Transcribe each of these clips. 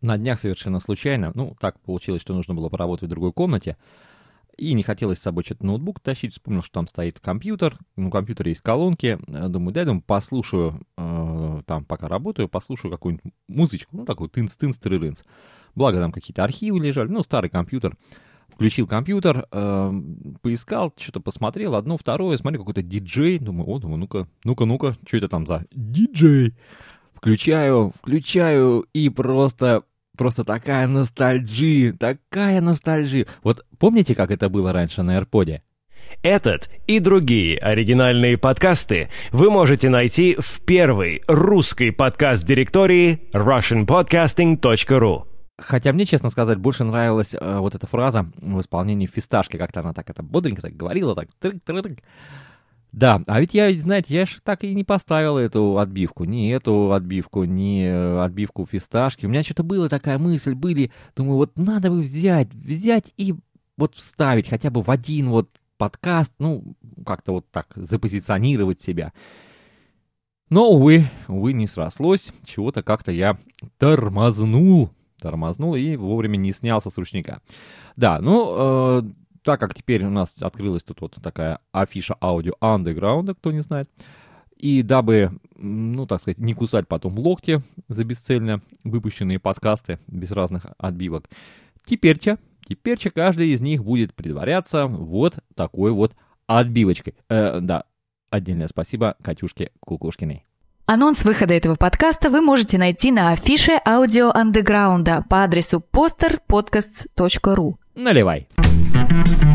на днях совершенно случайно, ну, так получилось, что нужно было поработать в другой комнате, и не хотелось с собой что-то ноутбук тащить, вспомнил, что там стоит компьютер, ну, компьютере есть колонки, э, думаю, дай, думаю, послушаю, э, там, пока работаю, послушаю какую-нибудь музычку, ну, такую тынц-тынц, тыры Благо там какие-то архивы лежали, ну, старый компьютер. Включил компьютер, э, поискал, что-то посмотрел, одно, второе, смотрю, какой-то диджей, думаю, о, думаю, ну-ка, ну-ка, ну-ка, что это там за диджей? Включаю, включаю, и просто просто такая ностальджи, такая ностальджи. Вот помните, как это было раньше на AirPod? Этот и другие оригинальные подкасты вы можете найти в первой русской подкаст-директории russianpodcasting.ru Хотя мне, честно сказать, больше нравилась э, вот эта фраза в исполнении фисташки, как-то она так это бодренько так говорила, так трык-трык. Да, а ведь я, знаете, я же так и не поставил эту отбивку, ни эту отбивку, ни э, отбивку фисташки. У меня что-то была такая мысль, были, думаю, вот надо бы взять, взять и вот вставить хотя бы в один вот подкаст, ну, как-то вот так запозиционировать себя. Но, увы, увы, не срослось, чего-то как-то я тормознул, тормознул и вовремя не снялся с ручника. Да, ну, э, так как теперь у нас открылась тут вот такая афиша аудио андеграунда, кто не знает, и дабы, ну, так сказать, не кусать потом локти за бесцельно выпущенные подкасты без разных отбивок, теперь-то, теперь-то каждый из них будет предваряться вот такой вот отбивочкой. Э, да, отдельное спасибо Катюшке Кукушкиной. Анонс выхода этого подкаста вы можете найти на афише аудио андеграунда по адресу posterpodcasts.ru. Наливай. Thank you.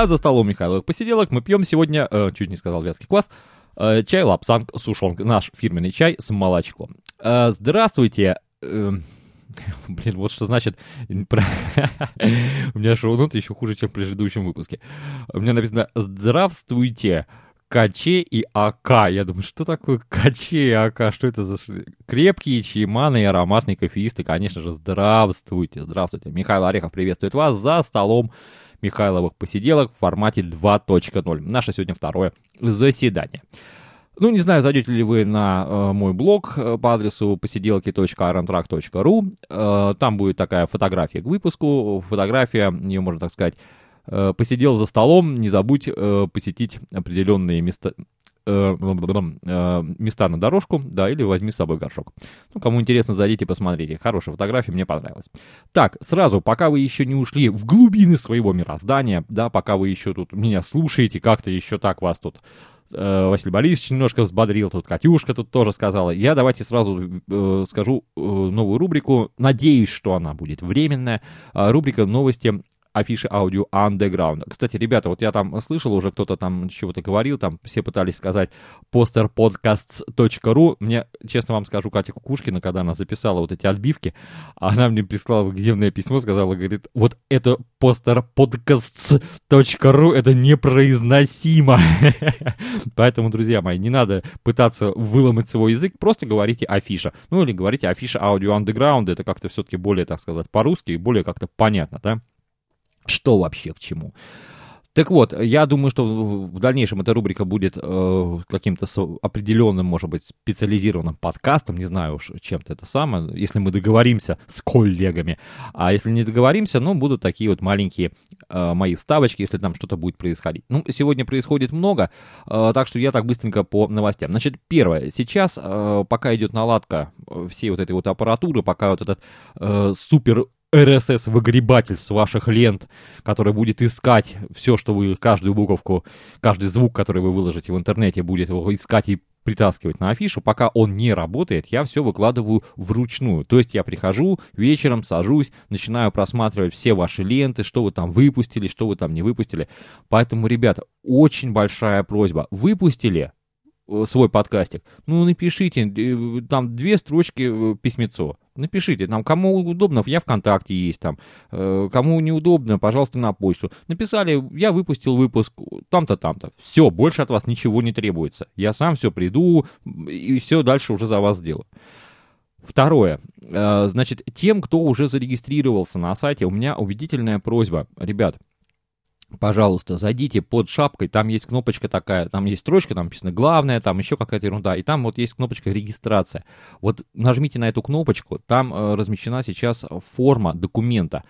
А за столом Михайловых посиделок мы пьем сегодня, э, чуть не сказал вятский квас, э, чай лапсанг сушонг, наш фирменный чай с молочком. Э, здравствуйте. Э, блин, вот что значит... У меня шоу-ноты еще хуже, чем в предыдущем выпуске. У меня написано «Здравствуйте». Каче и АК. Я думаю, что такое Каче и АК? Что это за... Крепкие чайманы и ароматные кофеисты, конечно же, здравствуйте, здравствуйте. Михаил Орехов приветствует вас за столом Михайловых посиделок в формате 2.0. Наше сегодня второе заседание. Ну, не знаю, зайдете ли вы на э, мой блог э, по адресу посиделки.arantrack.ru. Э, там будет такая фотография к выпуску. Фотография, ее можно так сказать, э, посидел за столом, не забудь э, посетить определенные места, места на дорожку, да, или возьми с собой горшок. Ну, кому интересно, зайдите, посмотрите. Хорошая фотография, мне понравилась. Так, сразу, пока вы еще не ушли в глубины своего мироздания, да, пока вы еще тут меня слушаете, как-то еще так вас тут э, Василий Борисович немножко взбодрил, тут Катюшка тут тоже сказала. Я давайте сразу э, скажу э, новую рубрику. Надеюсь, что она будет временная. Э, рубрика «Новости афиши аудио underground. Кстати, ребята, вот я там слышал, уже кто-то там чего-то говорил, там все пытались сказать posterpodcasts.ru. Мне, честно вам скажу, Катя Кукушкина, когда она записала вот эти отбивки, она мне прислала гневное письмо, сказала, говорит, вот это posterpodcasts.ru, это непроизносимо. Поэтому, друзья мои, не надо пытаться выломать свой язык, просто говорите афиша. Ну или говорите афиша аудио underground, это как-то все-таки более, так сказать, по-русски, более как-то понятно, да? Что вообще к чему. Так вот, я думаю, что в дальнейшем эта рубрика будет э, каким-то определенным, может быть, специализированным подкастом, не знаю уж, чем-то это самое, если мы договоримся с коллегами. А если не договоримся, ну, будут такие вот маленькие э, мои вставочки, если там что-то будет происходить. Ну, сегодня происходит много, э, так что я так быстренько по новостям. Значит, первое, сейчас, э, пока идет наладка э, всей вот этой вот аппаратуры, пока вот этот э, супер RSS-выгребатель с ваших лент, который будет искать все, что вы, каждую буковку, каждый звук, который вы выложите в интернете, будет его искать и притаскивать на афишу, пока он не работает, я все выкладываю вручную. То есть я прихожу вечером, сажусь, начинаю просматривать все ваши ленты, что вы там выпустили, что вы там не выпустили. Поэтому, ребята, очень большая просьба. Выпустили, свой подкастик, ну, напишите, э, там, две строчки письмецо. Напишите, там, кому удобно, я ВКонтакте есть там, кому неудобно, пожалуйста, на почту. Написали, я выпустил выпуск там-то, там-то. Все, больше от вас ничего не требуется. Я сам все приду и все дальше уже за вас сделаю. Второе. Значит, тем, кто уже зарегистрировался на сайте, у меня убедительная просьба. Ребят, пожалуйста, зайдите под шапкой, там есть кнопочка такая, там есть строчка, там написано главное, там еще какая-то ерунда, и там вот есть кнопочка регистрация. Вот нажмите на эту кнопочку, там э, размещена сейчас форма документа.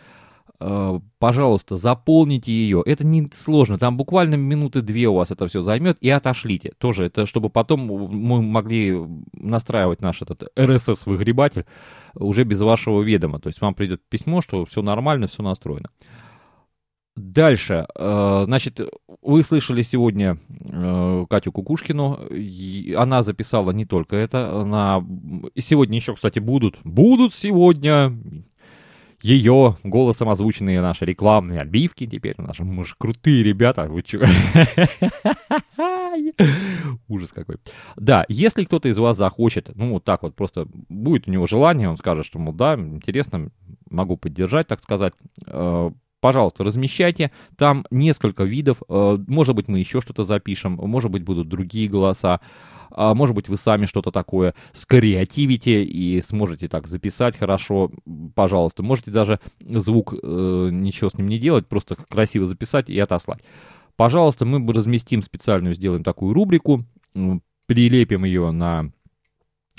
Э, пожалуйста, заполните ее. Это не сложно, там буквально минуты две у вас это все займет, и отошлите. Тоже это, чтобы потом мы могли настраивать наш этот RSS-выгребатель уже без вашего ведома. То есть вам придет письмо, что все нормально, все настроено. Дальше, э, значит, вы слышали сегодня э, Катю Кукушкину, она записала не только это, она... сегодня еще, кстати, будут, будут сегодня ее голосом озвученные наши рекламные отбивки теперь, наши, мы же крутые ребята, вы че? Ужас какой. Да, если кто-то из вас захочет, ну, вот так вот, просто будет у него желание, он скажет, что, мол, да, интересно, могу поддержать, так сказать, э, пожалуйста, размещайте. Там несколько видов. Э, может быть, мы еще что-то запишем, может быть, будут другие голоса. А может быть, вы сами что-то такое скреативите и сможете так записать хорошо, пожалуйста. Можете даже звук, э, ничего с ним не делать, просто красиво записать и отослать. Пожалуйста, мы разместим специальную, сделаем такую рубрику, прилепим ее на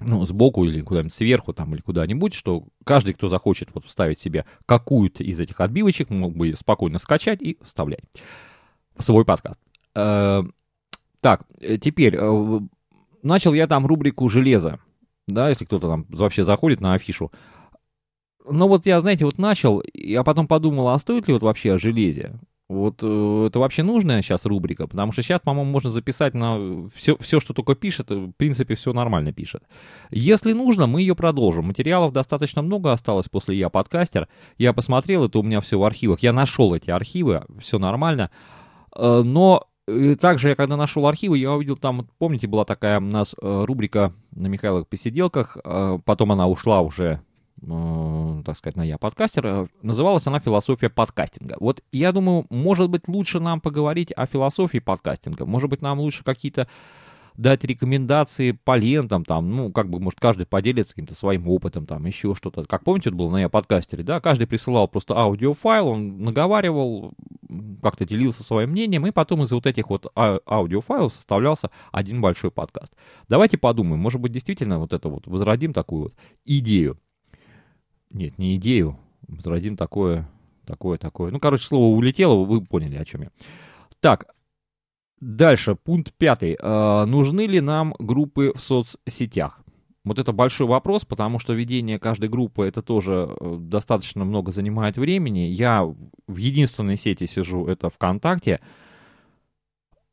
ну, сбоку или куда-нибудь сверху там или куда-нибудь, что каждый, кто захочет вот вставить себе какую-то из этих отбивочек, мог бы спокойно скачать и вставлять в свой подкаст. Э, так, э, теперь, э, начал я там рубрику «Железо», да, если кто-то там вообще заходит на афишу. Но вот я, знаете, вот начал, а потом подумал, а стоит ли вот вообще о железе? Вот э, это вообще нужная сейчас рубрика, потому что сейчас, по-моему, можно записать на все, все, что только пишет, в принципе, все нормально пишет. Если нужно, мы ее продолжим. Материалов достаточно много осталось после «Я подкастер». Я посмотрел, это у меня все в архивах. Я нашел эти архивы, все нормально. Э, но э, также я когда нашел архивы, я увидел там, помните, была такая у нас рубрика на Михайловых посиделках, потом она ушла уже э, так сказать, на я подкастер. Э, называлась она «Философия подкастинга». Вот я думаю, может быть, лучше нам поговорить о философии подкастинга. Может быть, нам лучше какие-то дать рекомендации по лентам, там, ну, как бы, может, каждый поделится каким-то своим опытом, там, еще что-то. Как помните, это было на я подкастере, да, каждый присылал просто аудиофайл, он наговаривал, как-то делился своим мнением, и потом из вот этих вот а- аудиофайлов составлялся один большой подкаст. Давайте подумаем, может быть, действительно вот это вот, возродим такую вот идею. Нет, не идею. Возродим такое, такое, такое. Ну, короче, слово улетело, вы поняли, о чем я. Так, дальше, пункт пятый. Э, нужны ли нам группы в соцсетях? Вот это большой вопрос, потому что ведение каждой группы это тоже э, достаточно много занимает времени. Я в единственной сети сижу, это ВКонтакте.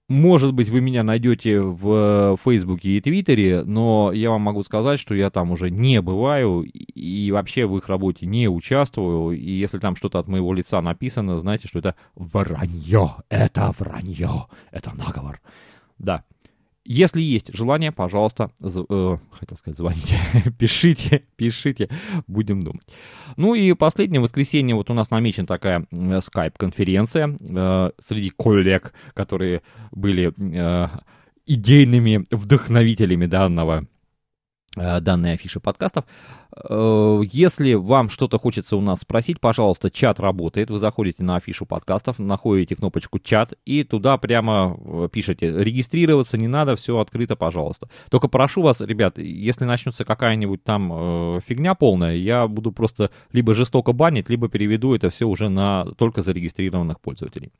Может быть, вы меня найдете в Фейсбуке и Твиттере, но я вам могу сказать, что я там уже не бываю и вообще в их работе не участвую. И если там что-то от моего лица написано, знаете, что это вранье, это вранье, это наговор. Да, если есть желание, пожалуйста, э, хотел сказать, звоните, пишите, пишите, будем думать. Ну и последнее воскресенье, вот у нас намечена такая скайп-конференция э, среди коллег, которые были э, идейными вдохновителями данного данные афиши подкастов. Э, если вам что-то хочется у нас спросить, пожалуйста, чат работает. Вы заходите на афишу подкастов, находите кнопочку чат и туда прямо э, пишете. Регистрироваться не надо, все открыто, пожалуйста. Только прошу вас, ребят, если начнется какая-нибудь там э, фигня полная, я буду просто либо жестоко банить, либо переведу это все уже на только зарегистрированных пользователей.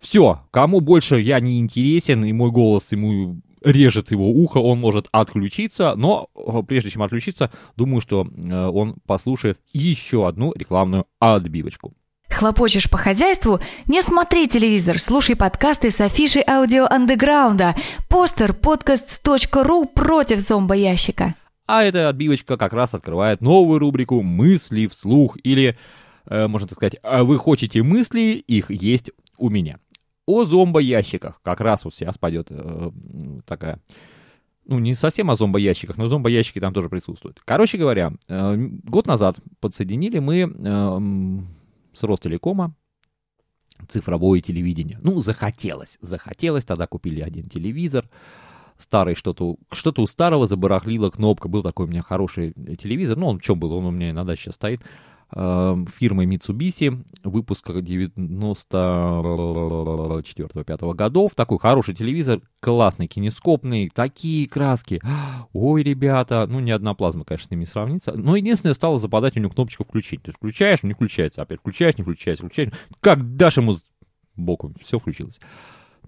Все, кому больше я не интересен, и мой голос ему режет его ухо, он может отключиться, но э, прежде чем отключиться, думаю, что э, он послушает еще одну рекламную отбивочку. Хлопочешь по хозяйству? Не смотри телевизор, слушай подкасты с афишей аудио андеграунда. Постер подкаст.ру против зомбоящика. А эта отбивочка как раз открывает новую рубрику «Мысли вслух» или, э, можно так сказать, «А «Вы хотите мысли? Их есть у меня» о зомбоящиках. Как раз вот сейчас пойдет э, такая ну, не совсем о зомбоящиках, но зомбоящики там тоже присутствуют. Короче говоря, э, год назад подсоединили мы э, с Ростелекома цифровое телевидение. Ну, захотелось, захотелось, тогда купили один телевизор, старый что-то, что-то у старого забарахлила кнопка, был такой у меня хороший телевизор, ну, он в чем был, он у меня на даче стоит, Эм, фирмой Mitsubishi, выпуска 94-5 годов. Такой хороший телевизор, классный, кинескопный, такие краски. Ой, ребята, ну ни одна плазма, конечно, с ними не сравнится. Но единственное, стало западать у него кнопочку включить. То есть включаешь, не включается, опять включаешь, не включается, включаешь. Как дашь ему боком, все включилось.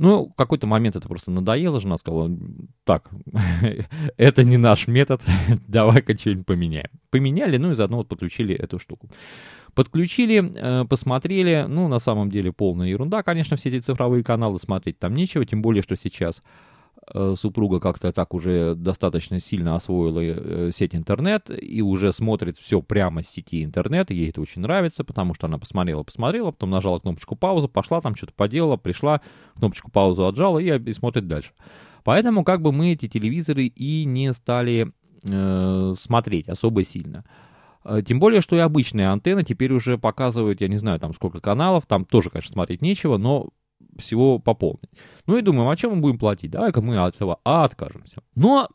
Ну, в какой-то момент это просто надоело, жена сказала, так, это не наш метод, давай-ка что-нибудь поменяем. Поменяли, ну и заодно вот подключили эту штуку. Подключили, э, посмотрели, ну, на самом деле полная ерунда, конечно, все эти цифровые каналы смотреть там нечего, тем более, что сейчас супруга как-то так уже достаточно сильно освоила э, сеть интернет и уже смотрит все прямо с сети интернет, ей это очень нравится, потому что она посмотрела, посмотрела, потом нажала кнопочку паузы, пошла там что-то поделала, пришла, кнопочку паузу отжала и, и смотрит дальше. Поэтому как бы мы эти телевизоры и не стали э, смотреть особо сильно. Э, тем более, что и обычные антенны теперь уже показывают, я не знаю, там сколько каналов, там тоже, конечно, смотреть нечего, но всего пополнить. Ну и думаем, а чем мы будем платить? Давай-ка мы от этого откажемся. Но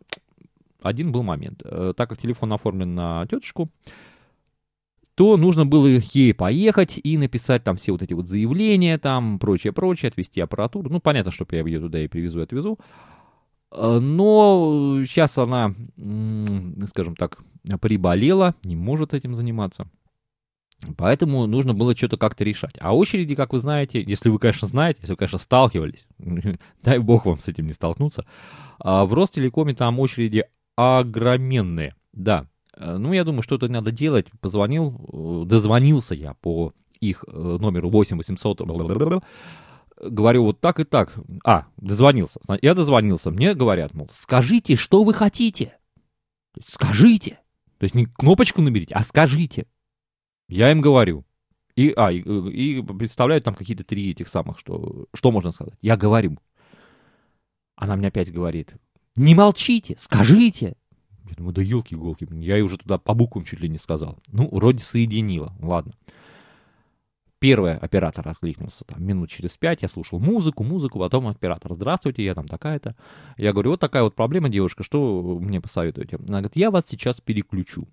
один был момент. Э, так как телефон оформлен на тетушку, то нужно было ей поехать и написать там все вот эти вот заявления, там прочее-прочее, отвезти аппаратуру. Ну, понятно, что я ее туда и привезу, и отвезу. Э, но сейчас она, скажем так, приболела, не может этим заниматься. Поэтому нужно было что-то как-то решать. А очереди, как вы знаете, если вы, конечно, знаете, если вы, конечно, сталкивались, дай бог вам с этим не столкнуться, а в Ростелекоме там очереди огроменные. Да, э, ну, я думаю, что-то надо делать. Позвонил, э, дозвонился я по их э, номеру 8 800 говорю вот так и так. А, дозвонился. Я дозвонился. Мне говорят, мол, скажите, что вы хотите. Скажите. То есть не кнопочку наберите, а скажите. Я им говорю. И, а, и, и представляют там какие-то три этих самых, что, что можно сказать. Я говорю. Она мне опять говорит, не молчите, скажите. Я думаю, да елки-иголки, я ей уже туда по буквам чуть ли не сказал. Ну, вроде соединила, ладно. Первый оператор откликнулся там минут через пять, я слушал музыку, музыку, потом оператор, здравствуйте, я там такая-то. Я говорю, вот такая вот проблема, девушка, что мне посоветуете? Она говорит, я вас сейчас переключу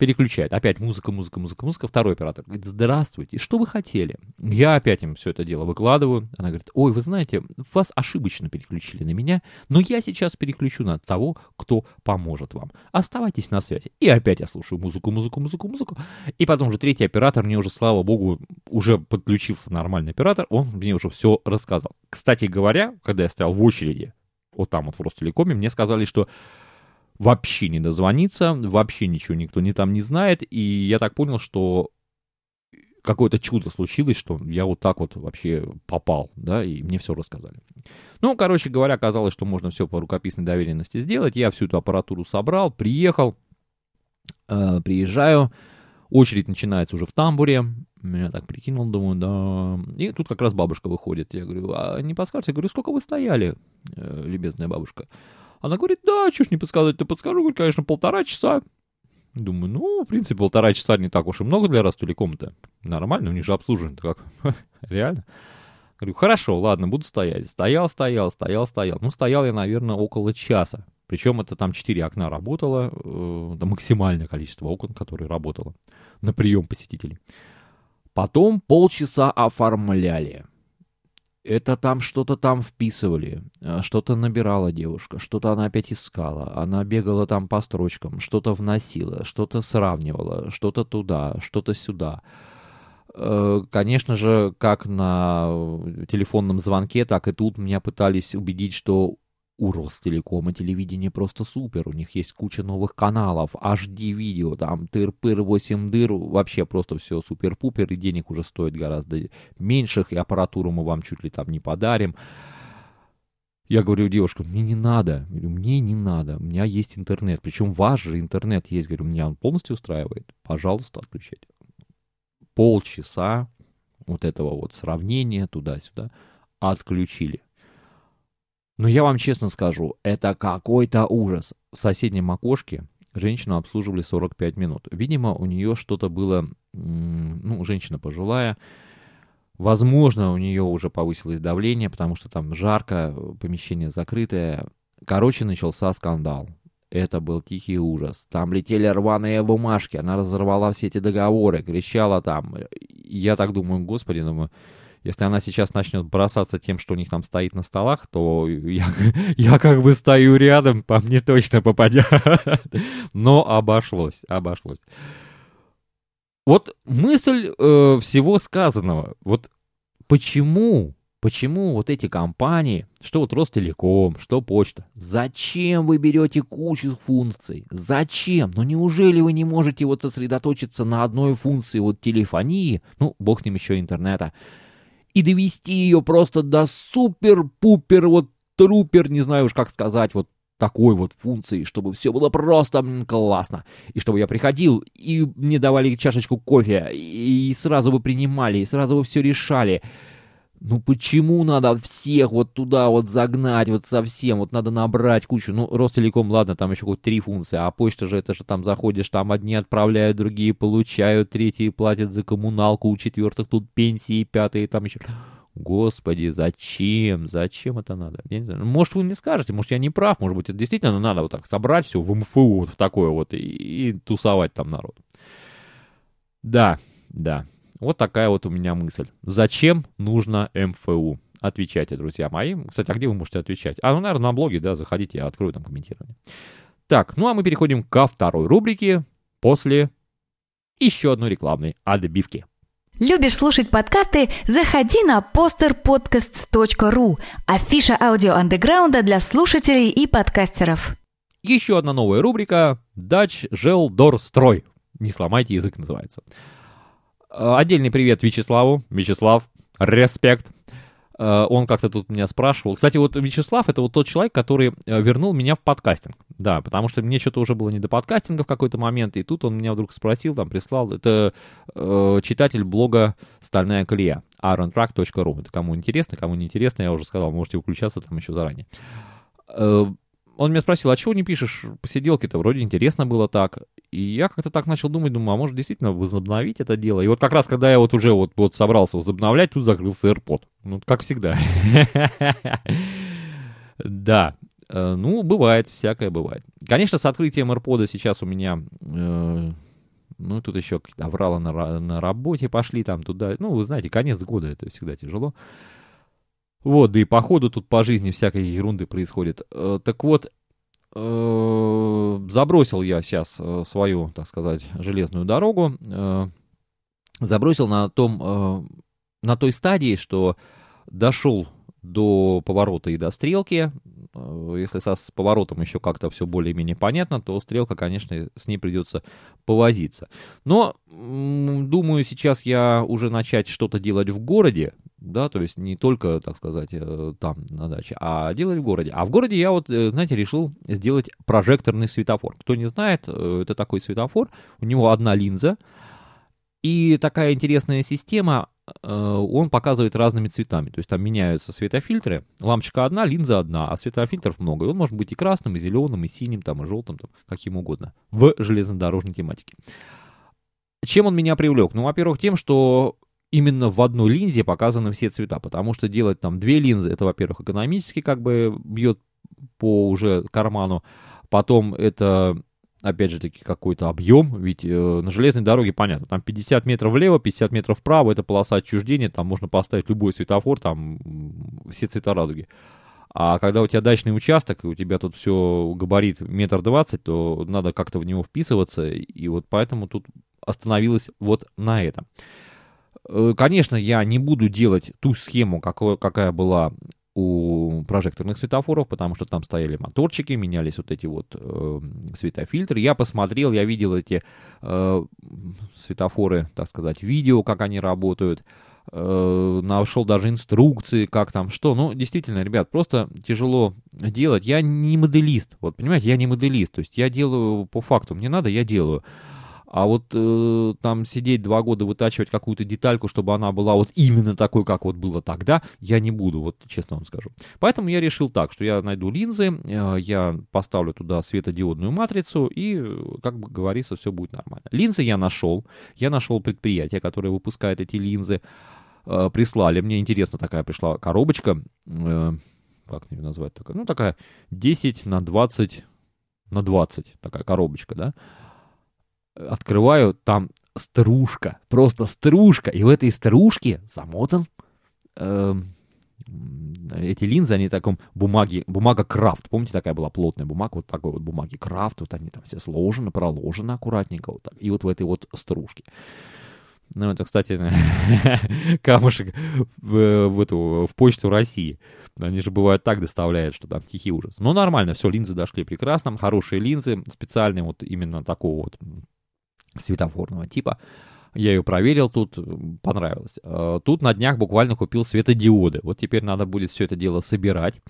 переключает. Опять музыка, музыка, музыка, музыка. Второй оператор говорит, здравствуйте, что вы хотели? Я опять им все это дело выкладываю. Она говорит, ой, вы знаете, вас ошибочно переключили на меня, но я сейчас переключу на того, кто поможет вам. Оставайтесь на связи. И опять я слушаю музыку, музыку, музыку, музыку. И потом уже третий оператор, мне уже, слава богу, уже подключился нормальный оператор, он мне уже все рассказал. Кстати говоря, когда я стоял в очереди, вот там вот в Ростелекоме, мне сказали, что вообще не дозвониться, вообще ничего никто не там не знает, и я так понял, что какое-то чудо случилось, что я вот так вот вообще попал, да, и мне все рассказали. Ну, короче говоря, оказалось, что можно все по рукописной доверенности сделать. Я всю эту аппаратуру собрал, приехал, э, приезжаю, очередь начинается уже в тамбуре, меня так прикинул, думаю, да. И тут как раз бабушка выходит. Я говорю, а не подскажете? Я говорю, сколько вы стояли, э, любезная бабушка? Она говорит, да, чушь не подсказать, ты подскажу, говорит, конечно, полтора часа. Думаю, ну, в принципе, полтора часа не так уж и много для Ростелекома-то. Нормально, у них же обслуживание как. Реально. Говорю, хорошо, ладно, буду стоять. Стоял, стоял, стоял, стоял. Ну, стоял я, наверное, около часа. Причем это там четыре окна работало, это максимальное количество окон, которые работало на прием посетителей. Потом полчаса оформляли это там что-то там вписывали, э, что-то набирала девушка, что-то она опять искала, она бегала там по строчкам, что-то вносила, что-то сравнивала, что-то туда, что-то сюда. Э, конечно же, как на телефонном звонке, так и тут меня пытались убедить, что у Ростелекома телевидение просто супер. У них есть куча новых каналов, HD-видео, там тыр-пыр, 8 дыр, вообще просто все супер-пупер, и денег уже стоит гораздо меньших, и аппаратуру мы вам чуть ли там не подарим. Я говорю девушкам, мне не надо. Мне не надо. У меня есть интернет. Причем ваш же интернет есть. Говорю, меня он полностью устраивает. Пожалуйста, отключайте. Полчаса вот этого вот сравнения туда-сюда отключили. Но я вам честно скажу, это какой-то ужас. В соседнем окошке женщину обслуживали 45 минут. Видимо, у нее что-то было, ну, женщина пожилая, Возможно, у нее уже повысилось давление, потому что там жарко, помещение закрытое. Короче, начался скандал. Это был тихий ужас. Там летели рваные бумажки, она разорвала все эти договоры, кричала там. Я так думаю, господи, думаю, если она сейчас начнет бросаться тем, что у них там стоит на столах, то я, я как бы стою рядом, по мне точно попадет. Но обошлось, обошлось. Вот мысль э, всего сказанного. Вот почему Почему вот эти компании, что вот Ростелеком, что Почта, зачем вы берете кучу функций? Зачем? Ну неужели вы не можете вот сосредоточиться на одной функции вот телефонии, ну бог с ним еще интернета, и довести ее просто до супер-пупер, вот трупер, не знаю уж как сказать, вот такой вот функции, чтобы все было просто классно. И чтобы я приходил, и мне давали чашечку кофе, и сразу бы принимали, и сразу бы все решали. Ну почему надо всех вот туда вот загнать вот совсем? Вот надо набрать кучу. Ну, Ростелеком, ладно, там еще хоть три функции, а почта же это же там заходишь, там одни отправляют, другие получают, третьи платят за коммуналку, у четвертых тут пенсии, пятые там еще... Господи, зачем? Зачем это надо? Я не знаю. Может, вы не скажете, может, я не прав, может быть, это действительно надо вот так собрать все в МФУ вот в такое вот и, и тусовать там народ. Да, да, вот такая вот у меня мысль. Зачем нужно МФУ? Отвечайте, друзья мои. Кстати, а где вы можете отвечать? А, ну, наверное, на блоге, да, заходите, я открою там комментирование. Так, ну а мы переходим ко второй рубрике после еще одной рекламной отбивки. Любишь слушать подкасты? Заходи на posterpodcasts.ru Афиша аудио андеграунда для слушателей и подкастеров. Еще одна новая рубрика «Дач Жел Дор Строй». Не сломайте язык называется. Э, отдельный привет Вячеславу. Вячеслав, респект. Э, он как-то тут меня спрашивал. Кстати, вот Вячеслав это вот тот человек, который э, вернул меня в подкастинг. Да, потому что мне что-то уже было не до подкастинга в какой-то момент, и тут он меня вдруг спросил, там прислал. Это э, читатель блога «Стальная колея» irontrack.ru. Это кому интересно, кому не интересно, я уже сказал, можете включаться там еще заранее он меня спросил, а чего не пишешь посиделки-то? Вроде интересно было так. И я как-то так начал думать, думаю, а может действительно возобновить это дело? И вот как раз, когда я вот уже вот, вот собрался возобновлять, тут закрылся AirPod. Ну, как всегда. Да, э, ну, бывает, всякое бывает. Конечно, с открытием AirPod сейчас у меня... Э, ну, тут еще авралы на, на работе пошли там туда. Ну, вы знаете, конец года, это всегда тяжело. Вот, да и по ходу тут по жизни всякой ерунды происходит. Э, так вот, э, забросил я сейчас э, свою, так сказать, железную дорогу. Забросил на том, на той стадии, что дошел до поворота и до стрелки. Если со, с поворотом еще как-то все более-менее понятно, то стрелка, конечно, с ней придется повозиться. Но, думаю, сейчас я уже начать что-то делать в городе, да, то есть не только, так сказать, э, там на даче, а делать в городе. А в городе я вот, э, знаете, решил сделать прожекторный светофор. Кто не знает, э, это такой светофор, у него одна линза, и такая интересная система, он показывает разными цветами. То есть там меняются светофильтры. Лампочка одна, линза одна, а светофильтров много. И он может быть и красным, и зеленым, и синим, там, и желтым, там, каким угодно. В железнодорожной тематике. Чем он меня привлек? Ну, во-первых, тем, что именно в одной линзе показаны все цвета, потому что делать там две линзы, это, во-первых, экономически как бы бьет по уже карману, потом это опять же таки какой-то объем, ведь э, на железной дороге понятно, там 50 метров влево, 50 метров вправо, это полоса отчуждения, там можно поставить любой светофор, там все цвета радуги. А когда у тебя дачный участок, и у тебя тут все габарит метр двадцать, то надо как-то в него вписываться, и вот поэтому тут остановилась вот на этом. Э, конечно, я не буду делать ту схему, какая была у прожекторных светофоров, потому что там стояли моторчики, менялись вот эти вот э, светофильтры. Я посмотрел, я видел эти э, светофоры, так сказать, видео, как они работают. Нашел даже инструкции, как там что. Ну, действительно, ребят, просто тяжело делать. Я не моделист, вот, понимаете, я не моделист. То есть я делаю по факту, мне надо, я делаю. А вот э, там сидеть два года, вытачивать какую-то детальку, чтобы она была вот именно такой, как вот было тогда, я не буду, вот честно вам скажу. Поэтому я решил так, что я найду линзы, э, я поставлю туда светодиодную матрицу, и, как бы говорится, все будет нормально. Линзы я нашел. Я нашел предприятие, которое выпускает эти линзы. Э, прислали. Мне интересно, такая пришла коробочка. Э, как ее назвать? Такая, ну, такая 10 на 20 на 20. Такая коробочка, да открываю, там стружка, просто стружка, и в этой стружке замотан э, эти линзы, они в таком бумаге, бумага крафт, помните, такая была плотная бумага, вот такой вот бумаги крафт, вот они там все сложены, проложены аккуратненько, вот так, и вот в этой вот стружке. Ну, это, кстати, камушек в, в, эту, в почту России. Они же бывают так доставляют, что там тихий ужас. Но нормально, все, линзы дошли прекрасно. Хорошие линзы, специальные вот именно такого вот светофорного типа. Я ее проверил тут, понравилось. А, тут на днях буквально купил светодиоды. Вот теперь надо будет все это дело собирать,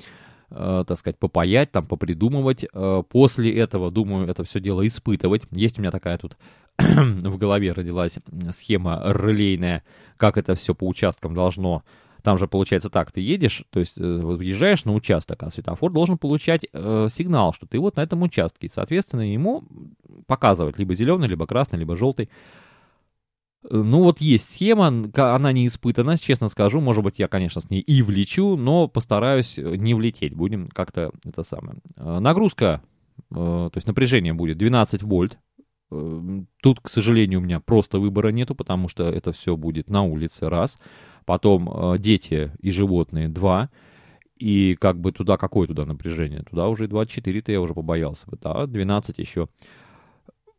а, так сказать, попаять, там, попридумывать. После этого, думаю, это все дело испытывать. Есть у меня такая тут в голове родилась схема релейная, как это все по участкам должно там же получается так, ты едешь, то есть э, въезжаешь на участок, а светофор должен получать э, сигнал, что ты вот на этом участке. И, соответственно, ему показывать либо зеленый, либо красный, либо желтый. Э, ну вот есть схема, она не испытана, честно скажу, может быть я, конечно, с ней и влечу, но постараюсь не влететь, будем как-то это самое. Э, нагрузка, то есть напряжение будет 12 вольт, Тут, к сожалению, у меня просто выбора нету, потому что это все будет на улице, раз потом э, дети и животные 2, и как бы туда, какое туда напряжение? Туда уже 24-то я уже побоялся бы, да, 12 еще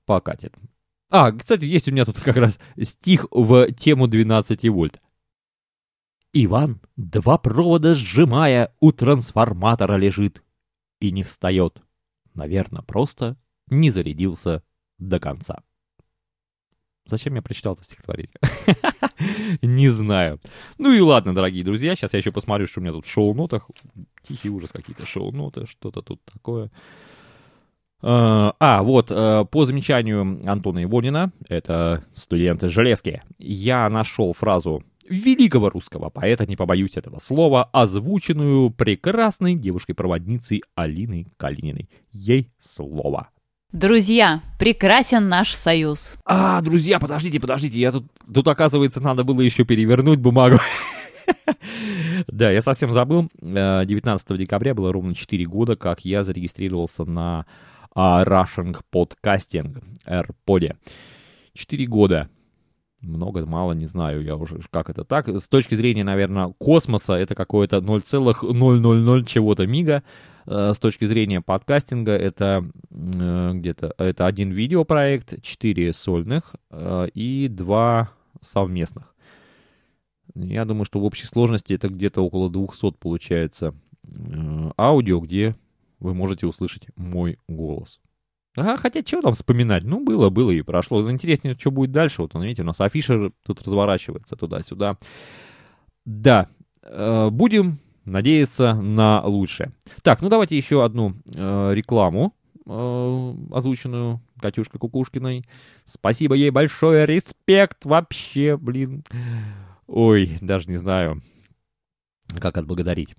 покатит. А, кстати, есть у меня тут как раз стих в тему 12 вольт. Иван, два провода сжимая, у трансформатора лежит и не встает. Наверное, просто не зарядился до конца. Зачем я прочитал это стихотворение? Не знаю. Ну и ладно, дорогие друзья, сейчас я еще посмотрю, что у меня тут в шоу-нотах. Тихий ужас какие-то шоу-ноты, что-то тут такое. А, а вот, э, по замечанию Антона Ивонина, это студенты Железки, я нашел фразу великого русского поэта, не побоюсь этого слова, озвученную прекрасной девушкой-проводницей Алиной Калининой. Ей слово. Друзья, прекрасен наш союз. А, друзья, подождите, подождите, я тут, тут оказывается, надо было еще перевернуть бумагу. Да, я совсем забыл. 19 э, декабря было ровно 4 года, как я зарегистрировался на а, Russian Podcasting, AirPod. 4 года. Много, мало, не знаю я уже, как это так. С точки зрения, наверное, космоса, это какое-то 0,000 чего-то мига. Э, с точки зрения подкастинга это э, где-то это один видеопроект, четыре сольных э, и два совместных. Я думаю, что в общей сложности это где-то около 200 получается аудио, где вы можете услышать мой голос. А, хотя, что там вспоминать? Ну, было, было и прошло. Интереснее, что будет дальше. Вот, видите, у нас афиша тут разворачивается туда-сюда. Да, будем надеяться на лучшее. Так, ну давайте еще одну э, рекламу, э, озвученную Катюшкой Кукушкиной. Спасибо ей большое, респект вообще, блин. Ой, даже не знаю, как отблагодарить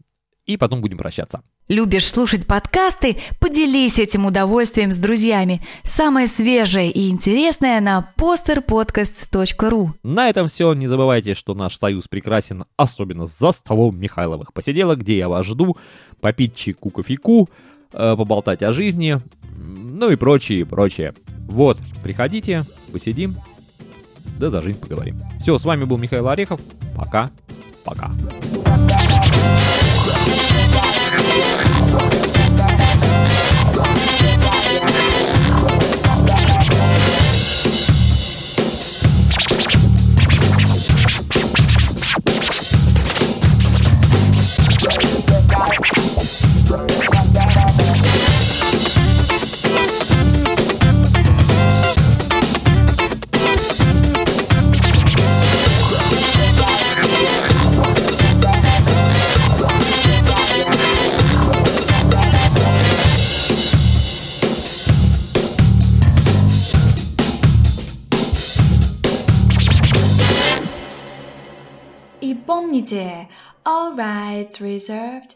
и потом будем прощаться. Любишь слушать подкасты? Поделись этим удовольствием с друзьями. Самое свежее и интересное на posterpodcasts.ru На этом все. Не забывайте, что наш союз прекрасен, особенно за столом Михайловых посиделок, где я вас жду, попить чайку кофейку, э, поболтать о жизни, ну и прочее, прочее. Вот, приходите, посидим, да за жизнь поговорим. Все, с вами был Михаил Орехов. Пока. Пока. it's reserved.